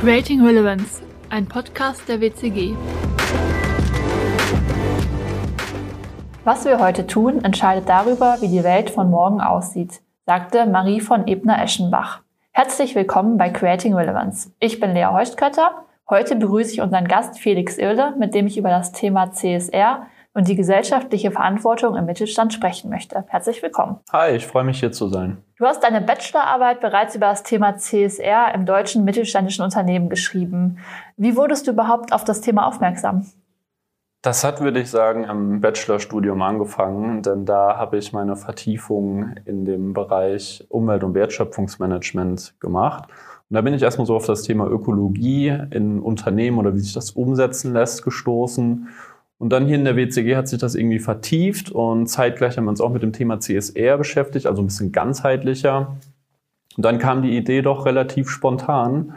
Creating Relevance, ein Podcast der WCG. Was wir heute tun, entscheidet darüber, wie die Welt von morgen aussieht, sagte Marie von Ebner-Eschenbach. Herzlich willkommen bei Creating Relevance. Ich bin Lea Heustkötter. Heute begrüße ich unseren Gast Felix Irle, mit dem ich über das Thema CSR und die gesellschaftliche Verantwortung im Mittelstand sprechen möchte. Herzlich willkommen. Hi, ich freue mich hier zu sein. Du hast deine Bachelorarbeit bereits über das Thema CSR im deutschen mittelständischen Unternehmen geschrieben. Wie wurdest du überhaupt auf das Thema aufmerksam? Das hat, würde ich sagen, am Bachelorstudium angefangen, denn da habe ich meine Vertiefung in dem Bereich Umwelt- und Wertschöpfungsmanagement gemacht. Und da bin ich erstmal so auf das Thema Ökologie in Unternehmen oder wie sich das umsetzen lässt gestoßen und dann hier in der WCG hat sich das irgendwie vertieft und zeitgleich haben wir uns auch mit dem Thema CSR beschäftigt, also ein bisschen ganzheitlicher. Und dann kam die Idee doch relativ spontan,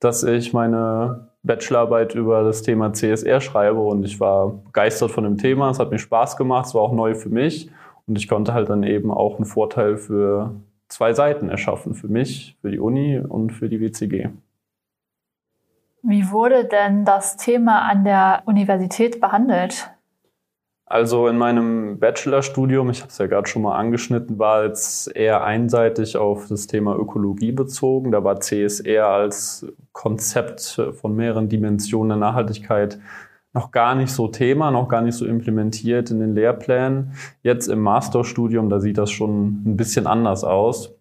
dass ich meine Bachelorarbeit über das Thema CSR schreibe und ich war begeistert von dem Thema. Es hat mir Spaß gemacht, es war auch neu für mich und ich konnte halt dann eben auch einen Vorteil für zwei Seiten erschaffen, für mich, für die Uni und für die WCG. Wie wurde denn das Thema an der Universität behandelt? Also in meinem Bachelorstudium, ich habe es ja gerade schon mal angeschnitten, war jetzt eher einseitig auf das Thema Ökologie bezogen. Da war CSR als Konzept von mehreren Dimensionen der Nachhaltigkeit noch gar nicht so Thema, noch gar nicht so implementiert in den Lehrplänen. Jetzt im Masterstudium, da sieht das schon ein bisschen anders aus.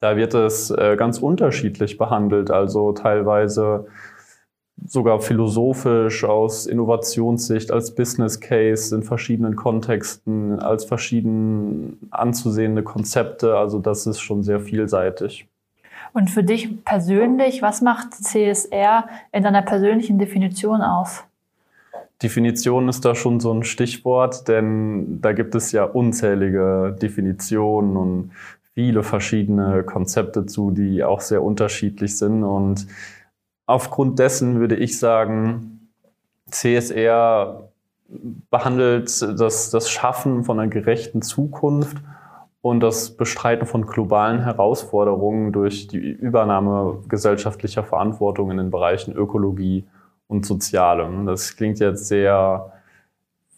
Da wird es äh, ganz unterschiedlich behandelt, also teilweise sogar philosophisch aus Innovationssicht, als Business Case in verschiedenen Kontexten, als verschieden anzusehende Konzepte. Also das ist schon sehr vielseitig. Und für dich persönlich, was macht CSR in deiner persönlichen Definition aus? Definition ist da schon so ein Stichwort, denn da gibt es ja unzählige Definitionen und viele verschiedene Konzepte zu, die auch sehr unterschiedlich sind. Und aufgrund dessen würde ich sagen, CSR behandelt das, das Schaffen von einer gerechten Zukunft und das Bestreiten von globalen Herausforderungen durch die Übernahme gesellschaftlicher Verantwortung in den Bereichen Ökologie und Sozialem. Das klingt jetzt sehr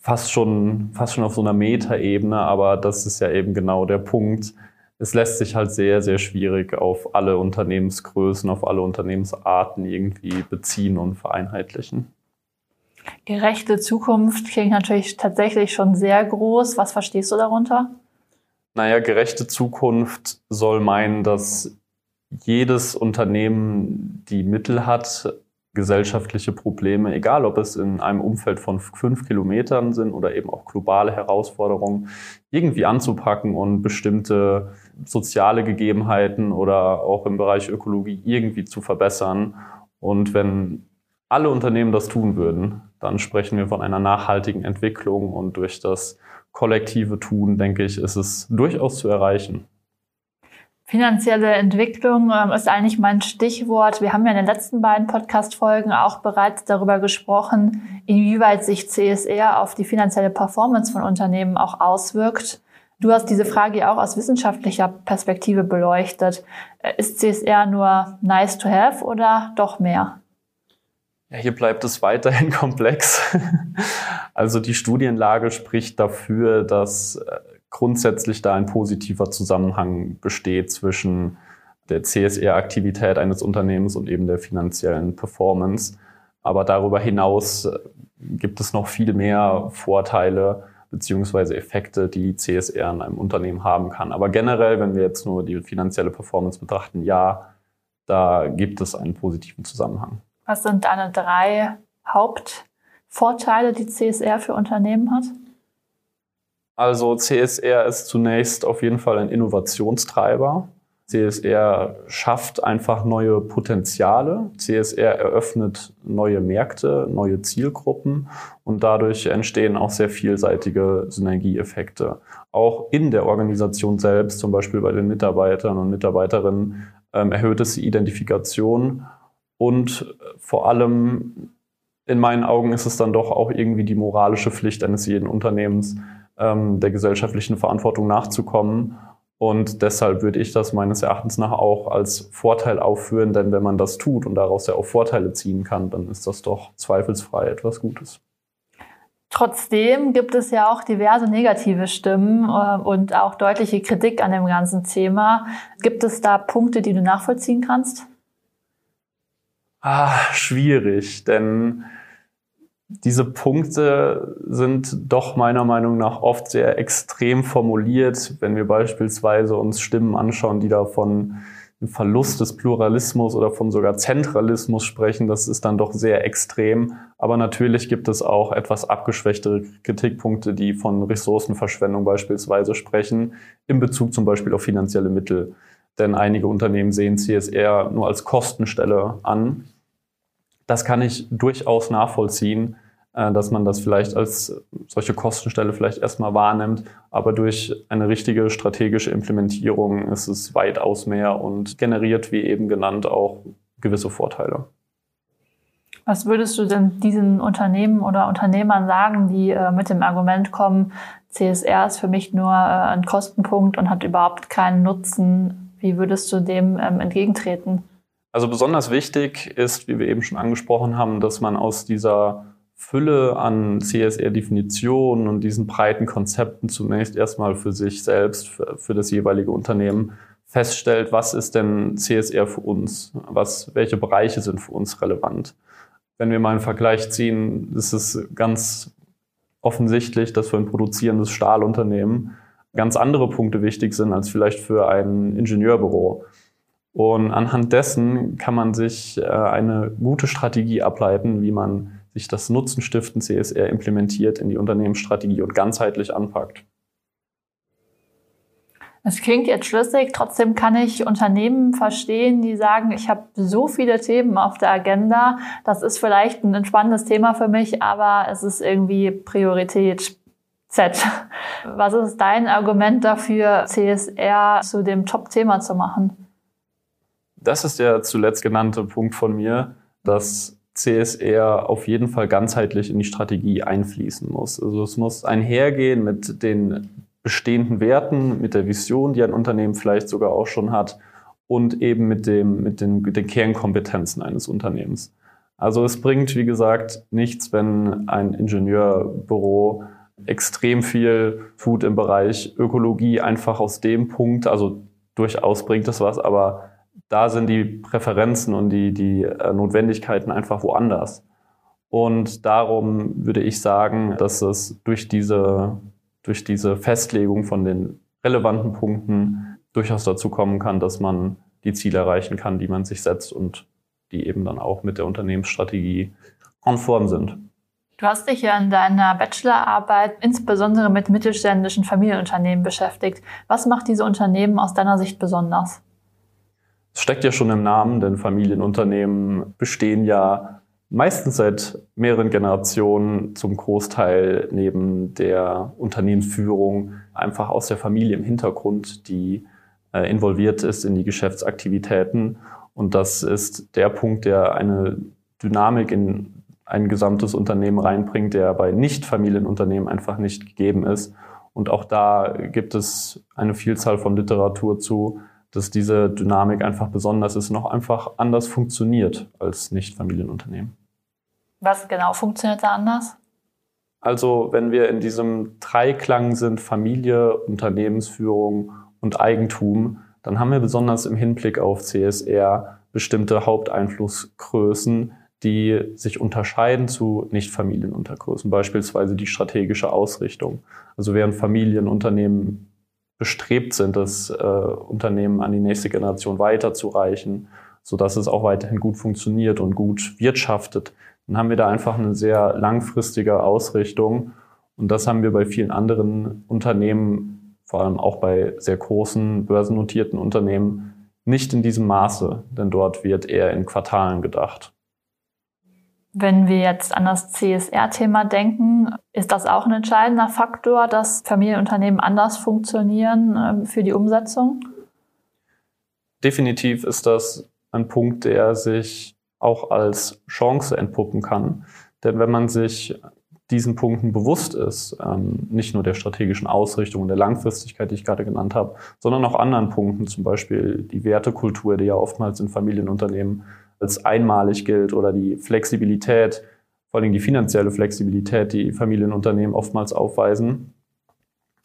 fast schon, fast schon auf so einer Metaebene, aber das ist ja eben genau der Punkt, es lässt sich halt sehr, sehr schwierig auf alle Unternehmensgrößen, auf alle Unternehmensarten irgendwie beziehen und vereinheitlichen. Gerechte Zukunft klingt natürlich tatsächlich schon sehr groß. Was verstehst du darunter? Naja, gerechte Zukunft soll meinen, dass jedes Unternehmen die Mittel hat, gesellschaftliche Probleme, egal ob es in einem Umfeld von fünf Kilometern sind oder eben auch globale Herausforderungen, irgendwie anzupacken und bestimmte soziale Gegebenheiten oder auch im Bereich Ökologie irgendwie zu verbessern. Und wenn alle Unternehmen das tun würden, dann sprechen wir von einer nachhaltigen Entwicklung und durch das kollektive Tun, denke ich, ist es durchaus zu erreichen. Finanzielle Entwicklung ähm, ist eigentlich mein Stichwort. Wir haben ja in den letzten beiden Podcast-Folgen auch bereits darüber gesprochen, inwieweit sich CSR auf die finanzielle Performance von Unternehmen auch auswirkt. Du hast diese Frage ja auch aus wissenschaftlicher Perspektive beleuchtet. Äh, ist CSR nur nice to have oder doch mehr? Ja, hier bleibt es weiterhin komplex. Also die Studienlage spricht dafür, dass äh, grundsätzlich da ein positiver Zusammenhang besteht zwischen der CSR-Aktivität eines Unternehmens und eben der finanziellen Performance. Aber darüber hinaus äh, gibt es noch viel mehr Vorteile beziehungsweise Effekte, die CSR in einem Unternehmen haben kann. Aber generell, wenn wir jetzt nur die finanzielle Performance betrachten, ja, da gibt es einen positiven Zusammenhang. Was sind deine drei Hauptvorteile, die CSR für Unternehmen hat? Also CSR ist zunächst auf jeden Fall ein Innovationstreiber. CSR schafft einfach neue Potenziale. CSR eröffnet neue Märkte, neue Zielgruppen und dadurch entstehen auch sehr vielseitige Synergieeffekte. Auch in der Organisation selbst, zum Beispiel bei den Mitarbeitern und Mitarbeiterinnen, ähm, erhöht es die Identifikation und vor allem in meinen Augen ist es dann doch auch irgendwie die moralische Pflicht eines jeden Unternehmens, ähm, der gesellschaftlichen Verantwortung nachzukommen Und deshalb würde ich das meines Erachtens nach auch als Vorteil aufführen, denn wenn man das tut und daraus ja auch Vorteile ziehen kann, dann ist das doch zweifelsfrei etwas Gutes. Trotzdem gibt es ja auch diverse negative Stimmen äh, und auch deutliche Kritik an dem ganzen Thema. Gibt es da Punkte, die du nachvollziehen kannst? Ah, schwierig, denn diese Punkte sind doch meiner Meinung nach oft sehr extrem formuliert, wenn wir beispielsweise uns Stimmen anschauen, die da von Verlust des Pluralismus oder von sogar Zentralismus sprechen. Das ist dann doch sehr extrem. Aber natürlich gibt es auch etwas abgeschwächtere Kritikpunkte, die von Ressourcenverschwendung beispielsweise sprechen, in Bezug zum Beispiel auf finanzielle Mittel. Denn einige Unternehmen sehen CSR nur als Kostenstelle an das kann ich durchaus nachvollziehen, äh, dass man das vielleicht als solche Kostenstelle vielleicht erstmal wahrnimmt, aber durch eine richtige strategische Implementierung ist es weitaus mehr und generiert, wie eben genannt, auch gewisse Vorteile. Was würdest du denn diesen Unternehmen oder Unternehmern sagen, die äh, mit dem Argument kommen, CSR ist für mich nur äh, ein Kostenpunkt und hat überhaupt keinen Nutzen? Wie würdest du dem ähm, entgegentreten? Also besonders wichtig ist, wie wir eben schon angesprochen haben, dass man aus dieser Fülle an CSR-Definitionen und diesen breiten Konzepten zunächst erstmal für sich selbst, für, für, das jeweilige Unternehmen feststellt, was ist denn CSR für uns? Was, welche Bereiche sind für uns relevant? Wenn wir mal einen Vergleich ziehen, ist es ganz offensichtlich, dass für ein produzierendes Stahlunternehmen ganz andere Punkte wichtig sind als vielleicht für ein Ingenieurbüro. Und anhand dessen kann man sich äh, eine gute Strategie ableiten, wie man sich das Nutzenstiften CSR implementiert in die Unternehmensstrategie und ganzheitlich anpackt. Es klingt jetzt schlüssig, trotzdem kann ich Unternehmen verstehen, die sagen, ich habe so viele Themen auf der Agenda, das ist vielleicht ein entspannendes Thema für mich, aber es ist irgendwie Priorität Z. Was ist dein Argument dafür, CSR zu dem Top-Thema zu machen? Das ist der zuletzt genannte Punkt von mir, dass CSR auf jeden Fall ganzheitlich in die Strategie einfließen muss. Also es muss einhergehen mit den bestehenden Werten, mit der Vision, die ein Unternehmen vielleicht sogar auch schon hat und eben mit, dem, mit, den, mit den Kernkompetenzen eines Unternehmens. Also es bringt, wie gesagt, nichts, wenn ein Ingenieurbüro extrem viel tut im Bereich Ökologie, einfach aus dem Punkt, also durchaus bringt es was, aber da sind die Präferenzen und die, die äh, Notwendigkeiten einfach woanders. Und darum würde ich sagen, dass es durch diese, durch diese Festlegung von den relevanten Punkten durchaus dazu kommen kann, dass man die Ziele erreichen kann, die man sich setzt und die eben dann auch mit der Unternehmensstrategie konform sind. Du hast dich ja in deiner Bachelorarbeit insbesondere mit mittelständischen Familienunternehmen beschäftigt. Was macht diese Unternehmen aus deiner Sicht besonders? Es steckt ja schon im Namen, denn Familienunternehmen bestehen ja meistens seit mehreren Generationen zum Großteil neben der Unternehmensführung einfach aus der Familie im Hintergrund, die äh, involviert ist in die Geschäftsaktivitäten. Und das ist der Punkt, der eine Dynamik in ein gesamtes Unternehmen reinbringt, der bei Nicht-Familienunternehmen einfach nicht gegeben ist. Und auch da gibt es eine Vielzahl von Literatur zu, dass diese Dynamik einfach besonders ist und auch einfach anders funktioniert als Nicht-Familienunternehmen. Was genau funktioniert da anders? Also wenn wir in diesem Dreiklang sind, Familie, Unternehmensführung und Eigentum, dann haben wir besonders im Hinblick auf CSR bestimmte Haupteinflussgrößen, die sich unterscheiden zu Nicht-Familienuntergrößen, beispielsweise die strategische Ausrichtung. Also während Familienunternehmen bestrebt sind, das äh, Unternehmen an die nächste Generation weiterzureichen, so dass es auch weiterhin gut funktioniert und gut wirtschaftet. Dann haben wir da einfach eine sehr langfristige Ausrichtung. Und das haben wir bei vielen anderen Unternehmen, vor allem auch bei sehr großen börsennotierten Unternehmen, nicht in diesem Maße, denn dort wird eher in Quartalen gedacht. Wenn wir jetzt an das CSR-Thema denken, ist das auch ein entscheidender Faktor, dass Familienunternehmen anders funktionieren ähm, für die Umsetzung? Definitiv ist das ein Punkt, der sich auch als Chance entpuppen kann. Denn wenn man sich diesen Punkten bewusst ist, ähm, nicht nur der strategischen Ausrichtung und der Langfristigkeit, die ich gerade genannt habe, sondern auch anderen Punkten, zum Beispiel die Wertekultur, die ja oftmals in Familienunternehmen als einmalig gilt oder die Flexibilität, vor allem die finanzielle Flexibilität, die Familienunternehmen oftmals aufweisen.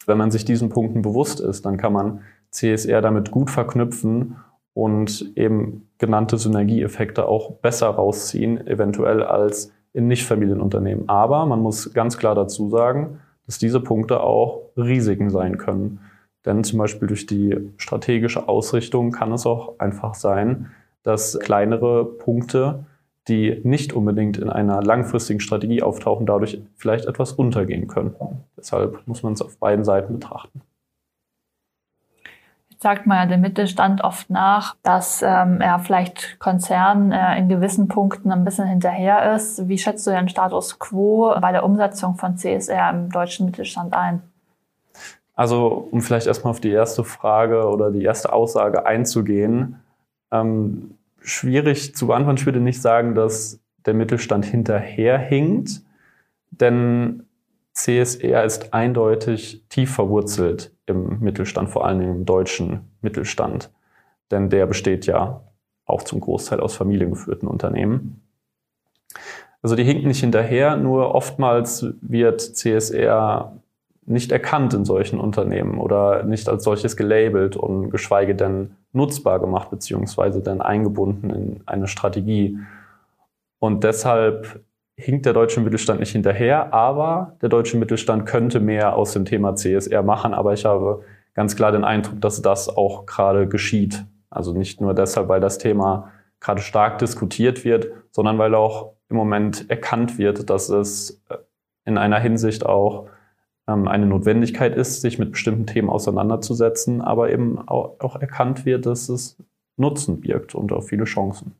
Wenn man sich diesen Punkten bewusst ist, dann kann man CSR damit gut verknüpfen und eben genannte Synergieeffekte auch besser rausziehen, eventuell als in Nichtfamilienunternehmen. Aber man muss ganz klar dazu sagen, dass diese Punkte auch Risiken sein können. Denn zum Beispiel durch die strategische Ausrichtung kann es auch einfach sein, dass kleinere Punkte, die nicht unbedingt in einer langfristigen Strategie auftauchen, dadurch vielleicht etwas untergehen könnten. Deshalb muss man es auf beiden Seiten betrachten sagt man ja dem Mittelstand oft nach, dass ähm, er vielleicht Konzern äh, in gewissen Punkten ein bisschen hinterher ist. Wie schätzt du den Status quo bei der Umsetzung von CSR im deutschen Mittelstand ein? Also, um vielleicht erstmal auf die erste Frage oder die erste Aussage einzugehen, ähm, schwierig zu beantworten. Ich würde nicht sagen, dass der Mittelstand hinterherhinkt, denn CSR ist eindeutig tief verwurzelt im Mittelstand, vor allem im deutschen Mittelstand. Denn der besteht ja auch zum Großteil aus familiengeführten Unternehmen. Also die hinken nicht hinterher, nur oftmals wird CSR nicht erkannt in solchen Unternehmen oder nicht als solches gelabelt und geschweige denn nutzbar gemacht beziehungsweise dann eingebunden in eine Strategie. Und deshalb hinkt der deutsche Mittelstand nicht hinterher, aber der deutsche Mittelstand könnte mehr aus dem Thema CSR machen. Aber ich habe ganz klar den Eindruck, dass das auch gerade geschieht. Also nicht nur deshalb, weil das Thema gerade stark diskutiert wird, sondern weil auch im Moment erkannt wird, dass es in einer Hinsicht auch eine Notwendigkeit ist, sich mit bestimmten Themen auseinanderzusetzen, aber eben auch erkannt wird, dass es Nutzen birgt und auch viele Chancen.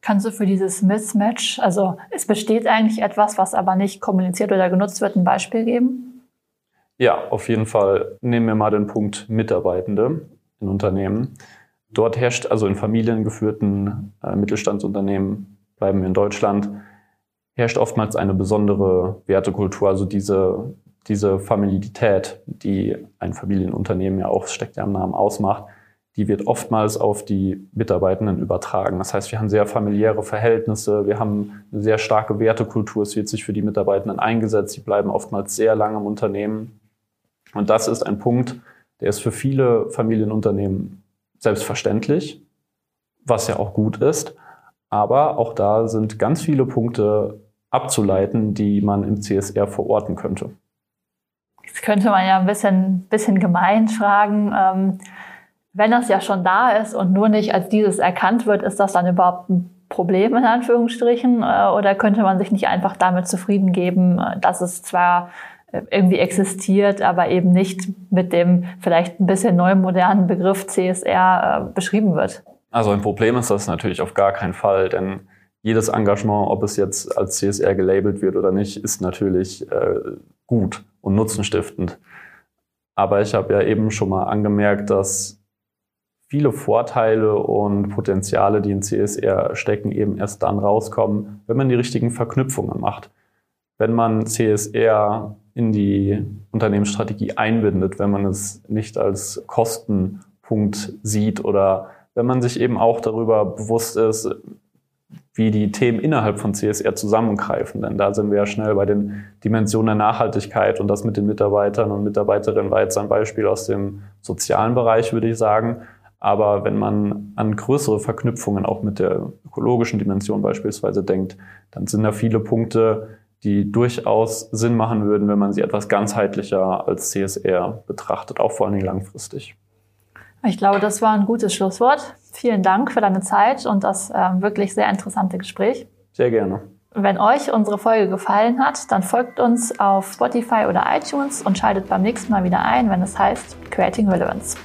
Kannst du für dieses Mismatch, also es besteht eigentlich etwas, was aber nicht kommuniziert oder genutzt wird, ein Beispiel geben? Ja, auf jeden Fall. Nehmen wir mal den Punkt Mitarbeitende in Unternehmen. Dort herrscht also in familiengeführten äh, Mittelstandsunternehmen, bleiben wir in Deutschland, herrscht oftmals eine besondere Wertekultur, also diese, diese Familität, die ein Familienunternehmen ja auch, steckt ja im Namen, ausmacht, die wird oftmals auf die Mitarbeitenden übertragen. Das heißt, wir haben sehr familiäre Verhältnisse, wir haben eine sehr starke Wertekultur, es wird sich für die Mitarbeitenden eingesetzt, sie bleiben oftmals sehr lange im Unternehmen. Und das ist ein Punkt, der ist für viele Familienunternehmen selbstverständlich, was ja auch gut ist. Aber auch da sind ganz viele Punkte abzuleiten, die man im CSR verorten könnte. Jetzt könnte man ja ein bisschen, bisschen gemein fragen. Ähm wenn das ja schon da ist und nur nicht als dieses erkannt wird, ist das dann überhaupt ein Problem in Anführungsstrichen? Äh, oder könnte man sich nicht einfach damit zufrieden geben, äh, dass es zwar äh, irgendwie existiert, aber eben nicht mit dem vielleicht ein bisschen neu modernen Begriff CSR beschrieben wird? Also ein Problem ist das natürlich auf gar keinen Fall, denn jedes Engagement, ob es jetzt als CSR gelabelt wird oder nicht, ist natürlich äh, gut und nutzenstiftend. Aber ich habe ja eben schon mal angemerkt, dass viele Vorteile und Potenziale, die in CSR stecken, eben erst dann rauskommen, wenn man die richtigen Verknüpfungen macht. Wenn man CSR in die Unternehmensstrategie einbindet, wenn man es nicht als Kostenpunkt sieht oder wenn man sich eben auch darüber bewusst ist, wie die Themen innerhalb von CSR zusammengreifen. Denn da sind wir ja schnell bei den Dimensionen der Nachhaltigkeit und das mit den Mitarbeitern und Mitarbeiterinnen war jetzt ein Beispiel aus dem sozialen Bereich, würde ich sagen. Aber wenn man an größere Verknüpfungen auch mit der ökologischen Dimension beispielsweise denkt, dann sind da viele Punkte, die durchaus Sinn machen würden, wenn man sie etwas ganzheitlicher als CSR betrachtet, auch vor allen Dingen langfristig. Ich glaube, das war ein gutes Schlusswort. Vielen Dank für deine Zeit und das äh, wirklich sehr interessante Gespräch. Sehr gerne. Wenn euch unsere Folge gefallen hat, dann folgt uns auf Spotify oder iTunes und schaltet beim nächsten Mal wieder ein, wenn es heißt Creating Relevance.